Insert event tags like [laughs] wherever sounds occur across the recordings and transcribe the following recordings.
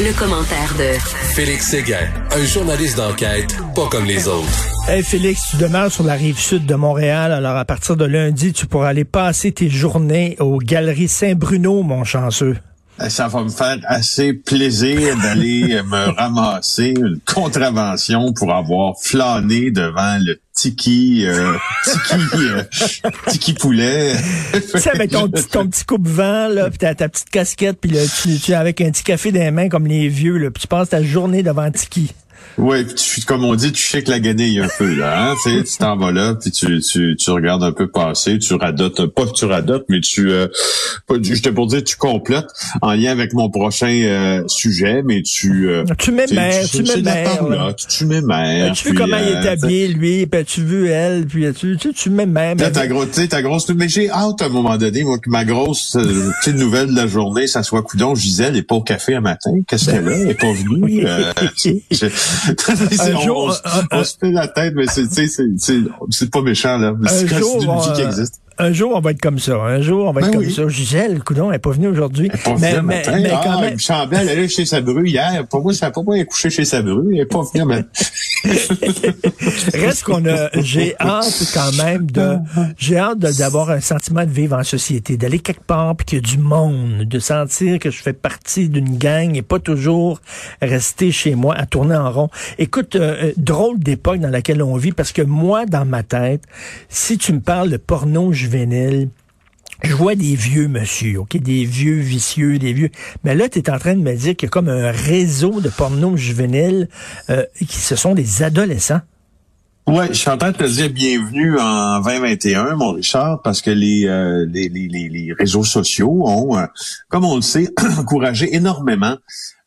Le, commentaire de Félix Séguin, un journaliste d'enquête pas comme les autres. Hey Félix, tu demeures sur la rive sud de Montréal. Alors à partir de lundi, tu pourras aller passer tes journées aux Galeries Saint-Bruno, mon chanceux. Ça va me faire assez plaisir d'aller [laughs] me ramasser une contravention pour avoir flâné devant le tiki, euh, tiki, euh, tiki poulet. tu sais, avec ton, petit, coupe-vent, là, pis ta, ta petite casquette, puis tu, tu, avec un petit café dans les mains comme les vieux, là, puis tu passes ta journée devant Tiki. Oui, tu, comme on dit, tu sais que la guenille un peu là, hein, tu t'en vas là, puis tu, tu, tu regardes un peu passer, tu radotes, pas que tu radotes, mais tu, euh, je te pour dire, tu complotes en lien avec mon prochain euh, sujet, mais tu, euh, tu m'émères, tu m'émères, tu, tu m'émères. Tu vu comment il est habillé lui, puis tu vu elle, puis tu, tu, tu m'émères. Ta sais, ta grosse, mais j'ai hâte à un moment donné, moi, que ma grosse petite nouvelle de la journée, ça soit coudon, Gisèle est pas au café un matin, qu'est-ce qu'elle a, elle est pas venue un on, jour, on, se fait la tête, mais c'est pas méchant, là. C'est une vie qui existe un jour, on va être comme ça. Un jour, on va être ben comme ça. Gisèle, coudon, elle n'est pas venue aujourd'hui. Mais, mais, mais, quand ah, même... elle est chez sa bru hier. Pour moi, ça n'a pas moi couché chez sa bru. Elle n'est pas venue, mais... [laughs] Reste qu'on a, j'ai hâte quand même de, j'ai hâte d'avoir un sentiment de vivre en société, d'aller quelque part puis qu'il y a du monde, de sentir que je fais partie d'une gang et pas toujours rester chez moi à tourner en rond. Écoute, euh, euh, drôle d'époque dans laquelle on vit parce que moi, dans ma tête, si tu me parles de porno je vois des vieux monsieur, OK, des vieux vicieux, des vieux. Mais là, tu es en train de me dire qu'il y a comme un réseau de porno juvénile euh, qui ce sont des adolescents. Ouais, je suis en train de te dire bienvenue en 2021, mon Richard, parce que les, euh, les, les, les, réseaux sociaux ont, euh, comme on le sait, [clears throat] encouragé énormément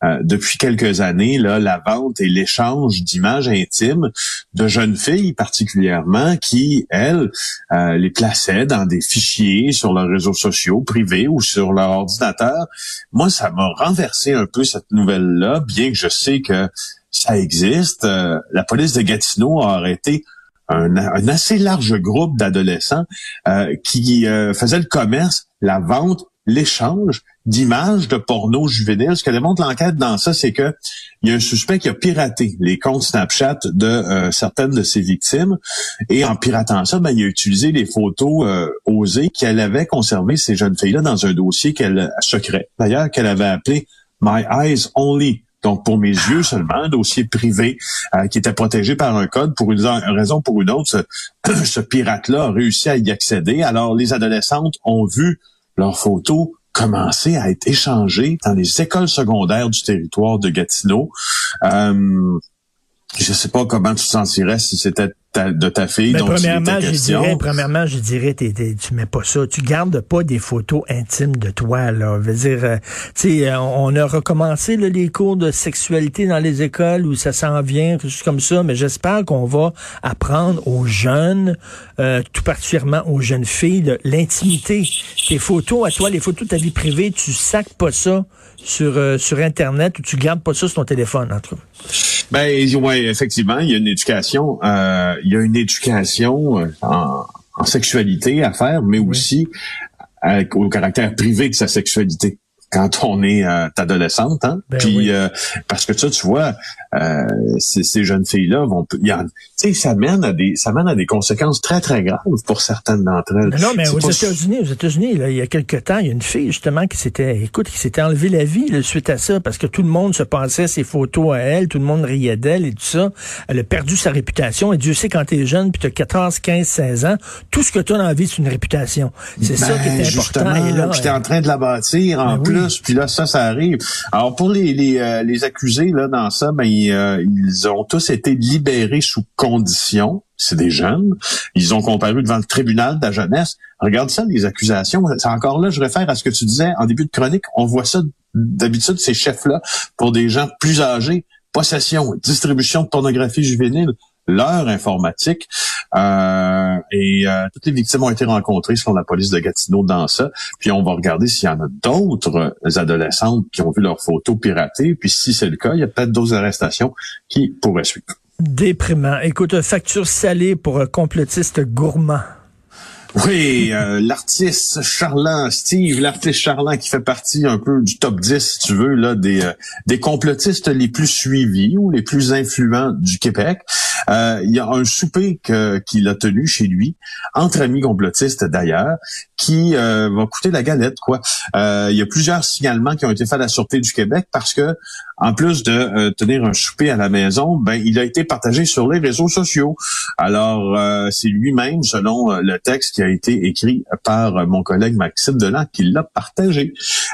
euh, depuis quelques années là, la vente et l'échange d'images intimes de jeunes filles particulièrement qui, elles, les plaçaient dans des fichiers sur leurs réseaux sociaux privés ou sur leur ordinateur. Moi, ça m'a renversé un peu cette nouvelle-là, bien que je sais que ça existe. Euh, la police de Gatineau a arrêté un, assez large groupe d'adolescents euh, qui euh, faisaient le commerce, la vente, l'échange d'images de porno juvénile. Ce que démontre l'enquête dans ça, c'est que il y a un suspect qui a piraté les comptes Snapchat de certaines de ses victimes. Et en piratant ça, ben, il a utilisé les photos osées qu'elle avait conservées, ces jeunes filles-là, dans un dossier qu'elle secret. D'ailleurs, qu'elle avait appelé My Eyes Only donc pour mes yeux seulement, un dossier privé euh, qui était protégé par un code. Pour une raison ou pour une autre, [clears throat] ce, pirate-là a réussi à y accéder. Alors les adolescentes ont vu leurs photos commencer à être échangées dans les écoles secondaires du territoire de Gatineau. Euh, je sais pas comment tu te sentirais si c'était de ta fille. Mais premièrement, je dirais, premièrement, je dirais, tu mets pas ça. Tu gardes pas des photos intimes de toi, là. Je veux dire, euh, tu sais, euh, on a recommencé les cours de sexualité dans les écoles où ça s'en vient, quelque chose comme ça, mais j'espère qu'on va apprendre aux jeunes, euh, tout particulièrement aux jeunes filles, l'intimité. Tes photos à toi, les photos de ta vie privée, tu sacs pas ça sur, sur Internet ou tu gardes pas ça sur ton téléphone, entre ben ouais, effectivement, il y a une éducation, euh, il y a une éducation euh, en, sexualité à faire, mais aussi au caractère privé de sa sexualité quand on est euh, adolescente, hein? Ben Puis euh, parce que ça, tu vois, euh, ces, jeunes filles-là vont, tu sais, ça mène à des, ça mène à des conséquences très très graves pour certaines d'entre elles. non, mais aux États-Unis, aux États-Unis, il y a quelque temps, il y a une fille justement qui s'était, écoute, qui s'était enlevé la vie suite à ça parce que tout le monde se pensait ses photos à elle, tout le monde riait d'elle et tout ça. Elle a perdu sa réputation et Dieu sait quand t'es jeune puis t'as 14, 15, 16 ans, tout ce que tu as dans la vie c'est une réputation. C'est ça qui est ben, important. J'étais en train de la bâtir en ben plus, puis là ça, ça arrive. Alors pour les les, euh, les accusés là dans ça, ben euh, ils ont tous été libérés sous condition. C'est des jeunes. Ils ont comparu devant le tribunal de la jeunesse. Regarde ça, les accusations. C'est encore là, je réfère à ce que tu disais en début de chronique. On voit ça d'habitude, ces chefs-là, pour des gens plus âgés. Possession, distribution de pornographie juvénile leur informatique. Euh, et euh, toutes les victimes ont été rencontrées selon la police de Gatineau dans ça. Puis on va regarder s'il y en a d'autres adolescentes qui ont vu leurs photos piratées. Puis si c'est le cas, il y a peut-être d'autres arrestations qui pourraient suivre. Déprimant. Écoute, facture salée pour un complotiste gourmand. Oui, euh, l'artiste Charlant, Steve, l'artiste Charlant qui fait partie un peu du top 10, si tu veux, là, des, euh, des complotistes les plus suivis ou les plus influents du Québec. Euh, il y a un souper qu'il a tenu chez lui, entre amis complotistes d'ailleurs, qui va coûter la galette, quoi. il y a plusieurs signalements qui ont été faits à la Sûreté du Québec parce que, en plus de tenir un souper à la maison, ben, il a été partagé sur les réseaux sociaux. Alors, c'est lui-même, selon le texte qui a été écrit par mon collègue Maxime Delan qui l'a partagé.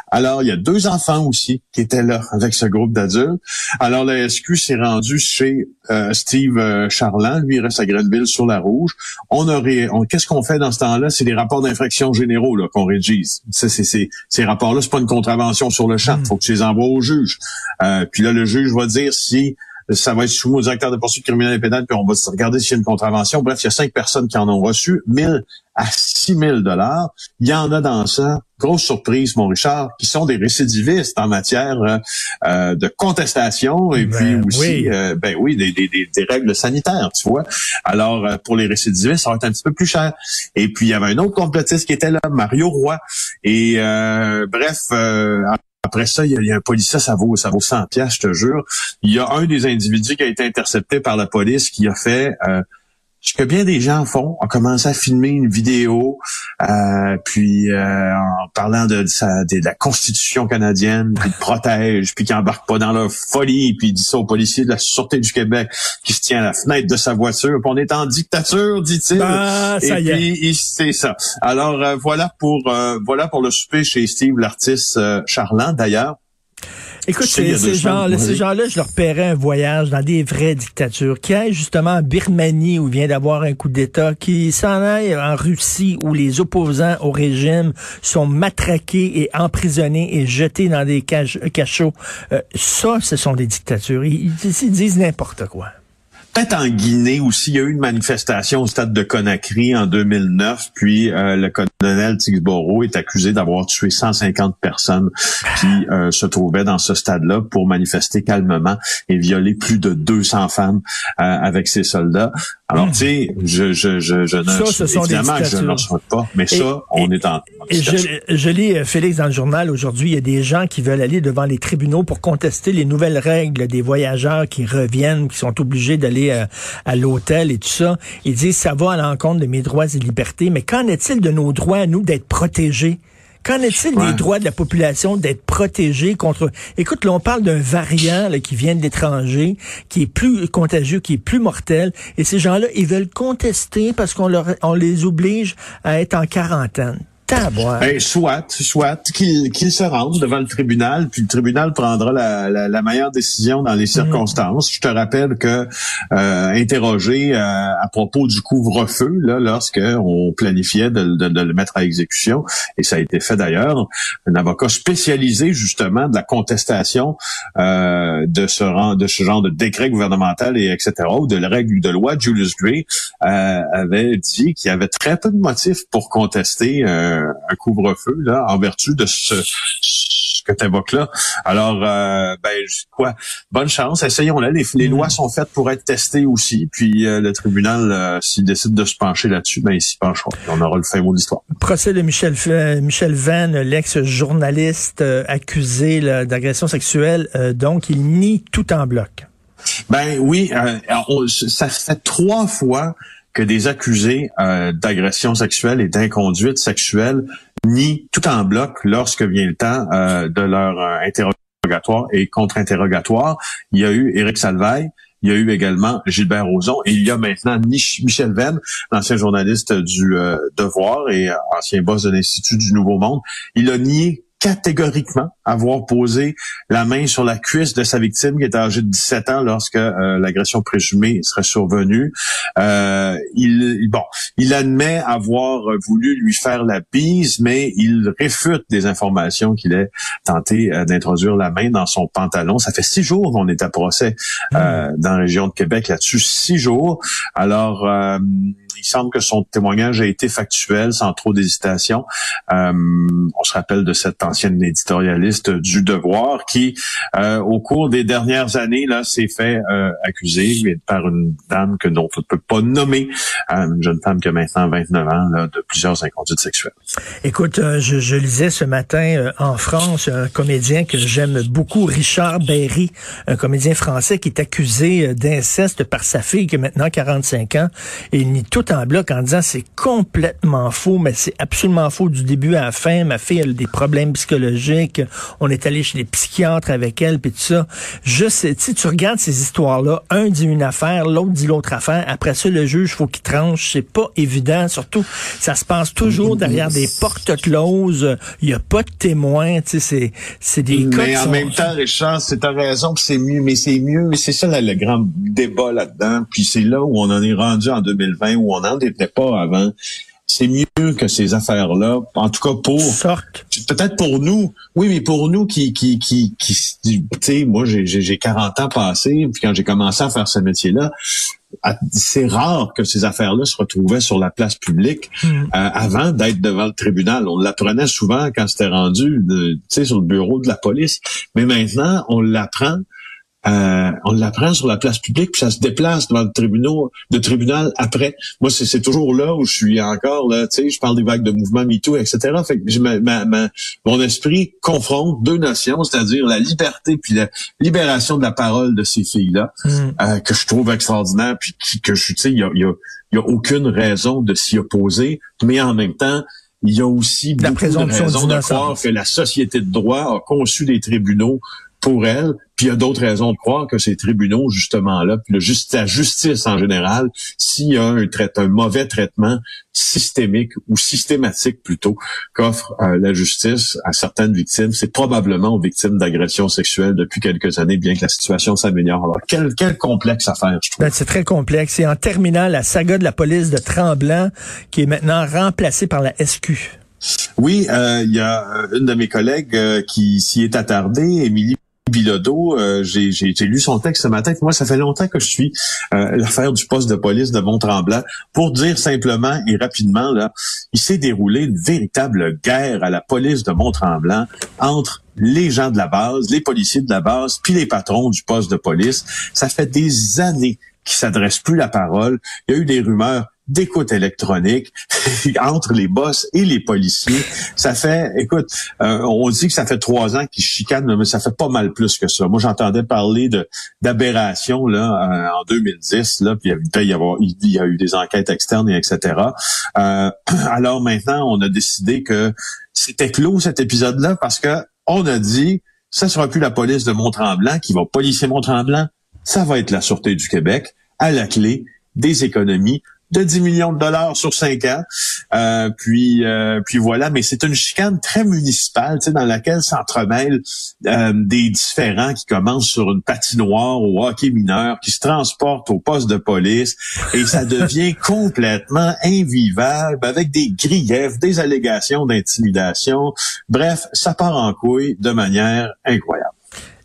Alors, il y a deux enfants aussi qui étaient là avec ce groupe d'adultes. Alors, la SQ s'est rendu chez euh, Steve euh, Charland, lui reste à Grenville sur la rouge. On aurait, qu'est-ce qu'on fait dans ce temps-là? C'est des rapports d'infraction généraux là qu'on rédige. c'est, ces rapports-là, c'est pas une contravention sur le champ. Il mm. faut que tu les envoies au juge. Euh, puis là, le juge va dire si ça va être soumis au directeur de poursuite criminelle et pénale, puis on va regarder s'il y a une contravention. Bref, il y a cinq personnes qui en ont reçu 1000 à 6000 dollars. Il y en a dans ça, grosse surprise, mon Richard, qui sont des récidivistes en matière euh, euh, de contestation et puis ben aussi, oui. Euh, ben oui, des, des, des, règles sanitaires, tu vois. Alors, pour les récidivistes, ça va être un petit peu plus cher. Et puis, il y avait un autre complotiste qui était là, Mario Roy. Et bref, après ça, il y, a, un policier, ça vaut, ça vaut 100 pièces, je te jure. Il y a un des individus qui a été intercepté par la police qui a fait euh, ce que bien des gens font, ont commencé à filmer une vidéo, euh, puis euh, en parlant de, de, la Constitution canadienne, puis de protège, puis qui embarque pas dans leur folie, puis il dit ça aux policiers de la Sûreté du Québec qui se tient à la fenêtre de sa voiture, puis on est en dictature, dit-il. Ah, ça Et puis c'est ça. Alors euh, voilà pour voilà pour le souper chez Steve, l'artiste Charlant d'ailleurs. Écoute, ces, gens-là, ces gens-là, je leur paierais un voyage dans des vraies dictatures, qui aillent justement en Birmanie où vient d'avoir un coup d'État, qui s'en aillent en Russie où les opposants au régime sont matraqués et emprisonnés et jetés dans des cachots. Euh, ça, ce sont des dictatures. ils disent n'importe quoi. Peut-être en Guinée aussi, il y a eu une manifestation au stade de Conakry en 2009, puis euh, le colonel Tixboro est accusé d'avoir tué 150 personnes qui euh, se trouvaient dans ce stade-là pour manifester calmement et violer plus de 200 femmes euh, avec ses soldats. Alors, hmm. tu sais, je, je, je, je ne, ça, évidemment que je ne souhaite pas, mais ça, on est en... Et je, je lis, Félix, dans le journal aujourd'hui, il y a des gens qui veulent aller devant les tribunaux pour contester les nouvelles règles des voyageurs qui reviennent, qui sont obligés d'aller euh, à l'hôtel et tout ça. Ils disent ça va à l'encontre de mes droits et libertés. Mais qu'en est-il de nos droits à nous d'être protégés? Qu'en est-il des droits de la population d'être protégés contre... Écoute, là, on parle d'un variant qui vient de l'étranger, qui est plus contagieux, qui est plus mortel, et ces gens-là, ils veulent contester parce qu'on leur, on les oblige à être en quarantaine. Ben, soit, soit qu'il se rende devant le tribunal, puis le tribunal prendra la, la, la meilleure décision dans les mm. circonstances. Je te rappelle que euh, interrogé euh, à propos du couvre-feu, là, lorsque on planifiait de, de, de, le mettre à exécution, et ça a été fait d'ailleurs, un avocat spécialisé justement de la contestation euh, de ce de ce genre de décret gouvernemental et etc. ou de la règle de loi, Julius Gray euh, avait dit qu'il y avait très peu de motifs pour contester euh, un, couvre-feu là en vertu de ce, que tu évoques là. Alors, euh, ben quoi, bonne chance. Essayons-la. Les, les mm. lois sont faites pour être testées aussi. Puis euh, le tribunal, euh, s'il décide de se pencher là-dessus, ben il s'y penchera. on aura le fin mot de l'histoire. Procès de Michel Michel Venn, l'ex-journaliste accusé d'agression sexuelle. donc, il nie tout en bloc. Ben oui, ça fait trois fois que des accusés euh, d'agression sexuelle et d'inconduite sexuelle nient tout en bloc lorsque vient le temps euh, de leur euh, interrogatoire et contre-interrogatoire. Il y a eu Éric Salvaille, il y a eu également Gilbert Rozon et il y a maintenant Michel Venn, l'ancien journaliste du Devoir et ancien boss de l'Institut du Nouveau Monde. Il a nié catégoriquement avoir posé la main sur la cuisse de sa victime qui était âgée de 17 ans lorsque euh, l'agression présumée serait survenue. Euh, il, bon, il admet avoir voulu lui faire la bise, mais il réfute des informations qu'il ait tenté euh, d'introduire la main dans son pantalon. Ça fait six jours qu'on est à procès hmm. dans la région de Québec là-dessus, six jours. Alors, il semble que son témoignage a été factuel, sans trop d'hésitation. Euh, on se rappelle de cette ancienne éditorialiste du Devoir qui, euh, au cours des dernières années, là, s'est fait euh, accuser par une dame que dont on ne peut pas nommer, une jeune femme qui a maintenant 29 ans, là, de plusieurs inconduites sexuelles. Écoute, je, je, lisais ce matin en France un comédien que j'aime beaucoup, Richard Berry, un comédien français qui est accusé d'inceste par sa fille qui a maintenant 45 ans et il nie tout en bloc en disant c'est complètement faux, mais c'est absolument faux du début à la fin. Ma fille a des problèmes psychologiques. On est allé chez des psychiatres avec elle, puis tout ça. Je sais, tu regardes ces histoires-là, un dit une affaire, l'autre dit l'autre affaire. Après ça, le juge, faut qu'il tranche. C'est pas évident. Surtout, ça se passe toujours derrière des portes closes. Il y a pas de témoins. Tu sais, c'est, c'est des Mais en même temps, Richard, c'est ta raison, c'est mieux, mais c'est mieux. C'est ça le grand débat là-dedans. Puis c'est là où on en est rendu en 2020, où on n'en était pas avant c'est mieux que ces affaires-là. En tout cas, pour peut-être pour nous, oui, mais pour nous qui qui qui, qui tu sais, moi j'ai j'ai 40 ans passés, puis quand j'ai commencé à faire ce métier-là, c'est rare que ces affaires-là se retrouvaient sur la place publique hmm. euh, avant d'être devant le tribunal. On l'apprenait souvent quand c'était rendu, tu sais, sur le bureau de la police, mais maintenant on l'apprend euh, on l'apprend sur la place publique, puis ça se déplace devant le tribunal, le tribunal après. Moi, c'est toujours là où je suis encore, là, tu sais, je parle des vagues de mouvement MeToo, etc. Fait que ma, ma, mon esprit confronte deux notions, c'est-à-dire la liberté puis la libération de la parole de ces filles-là, mm. euh, que je trouve extraordinaire, puis que je, tu sais, il y a, y, a, y a aucune raison de s'y opposer, mais en même temps, il y a aussi beaucoup de raisons de croire que la société de droit a conçu des tribunaux pour elle. Puis il y a d'autres raisons de croire que ces tribunaux, justement là, puis le juste, la justice en général, s'il y a un, un mauvais traitement systémique ou systématique plutôt qu'offre euh, la justice à certaines victimes, c'est probablement aux victimes d'agressions sexuelles depuis quelques années, bien que la situation s'améliore. Alors, quel, quel complexe affaire, je trouve. Ben, c'est très complexe. Et en terminant, la saga de la police de Tremblant, qui est maintenant remplacée par la SQ. Oui, euh, il y a euh, une de mes collègues qui s'y est attardée, Émilie Bilodeau, euh, j'ai lu son texte ce matin. Moi, ça fait longtemps que je suis euh, l'affaire du poste de police de Mont-Tremblant. Pour dire simplement et rapidement, là, il s'est déroulé une véritable guerre à la police de Mont-Tremblant entre les gens de la base, les policiers de la base, puis les patrons du poste de police. Ça fait des années qu'ils s'adressent plus la parole. Il y a eu des rumeurs d'écoute électronique [laughs] entre les boss et les policiers. Ça fait, écoute, euh, on dit que ça fait trois ans qu'ils chicanent, mais ça fait pas mal plus que ça. Moi, j'entendais parler de d'aberration là euh, en 2010, là, puis il y, avoir, il y a eu des enquêtes externes et etc. Euh, [clears throat] alors maintenant, on a décidé que c'était clos cet épisode-là parce que on a dit, ça sera plus la police de Mont-Tremblant qui va policier Mont-Tremblant, ça va être la Sûreté du Québec à la clé des économies de 10 millions de dollars sur 5 ans. Euh, puis, euh, puis voilà, mais c'est une chicane très municipale, tu sais, dans laquelle s'entremêlent euh, des différents qui commencent sur une patinoire au hockey mineur, qui se transportent au poste de police, et ça devient [laughs] complètement invivable avec des griefs, des allégations d'intimidation. Bref, ça part en couille de manière incroyable.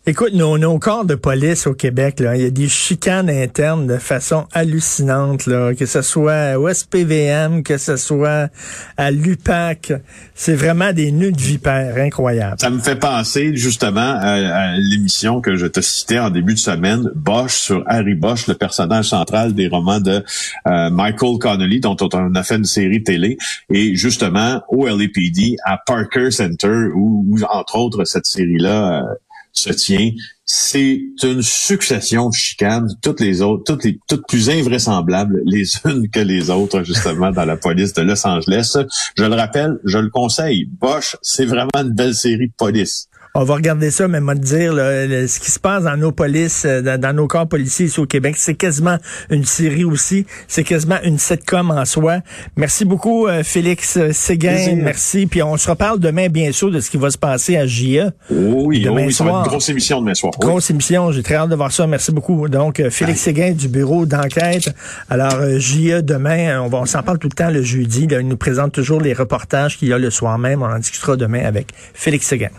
Écoute, nos, nos corps de police au Québec, là, il y a des chicanes internes de façon hallucinante, là, que ce soit au SPVM, que ce soit à l'UPAC. C'est vraiment des nœuds de vipère incroyables. Ça me fait penser justement à, l'émission que je te citais en début de semaine, Bosch sur Harry Bosch, le personnage central des romans de euh, Michael Connolly, dont on a fait une série télé, et justement au LAPD à Parker Center, où, entre autres cette série-là euh, se tient. C'est une succession de chicanes, toutes les autres, toutes les toutes plus invraisemblables les [laughs] unes que les autres, justement, dans la police de Los Angeles. Je le rappelle, je le conseille. Bosch, c'est vraiment une belle série de police on va regarder ça, mais moi te dire ce qui se passe dans nos polices, euh, dans, nos corps policiers ici au Québec, c'est quasiment une série aussi, c'est quasiment une sitcom en soi. Merci beaucoup euh, Félix Séguin, merci. Puis on se reparle demain bien sûr de ce qui va se passer à JA. Oui, demain oui, soir. une grosse émission demain soir. Grosse émission, j'ai très hâte de voir ça. Merci beaucoup. Donc euh, Félix Séguin du bureau d'enquête. Alors JA demain, on va on s'en parle tout le temps le jeudi. il nous présente toujours les reportages qu'il y a le soir même. On en discutera demain avec Félix Séguin.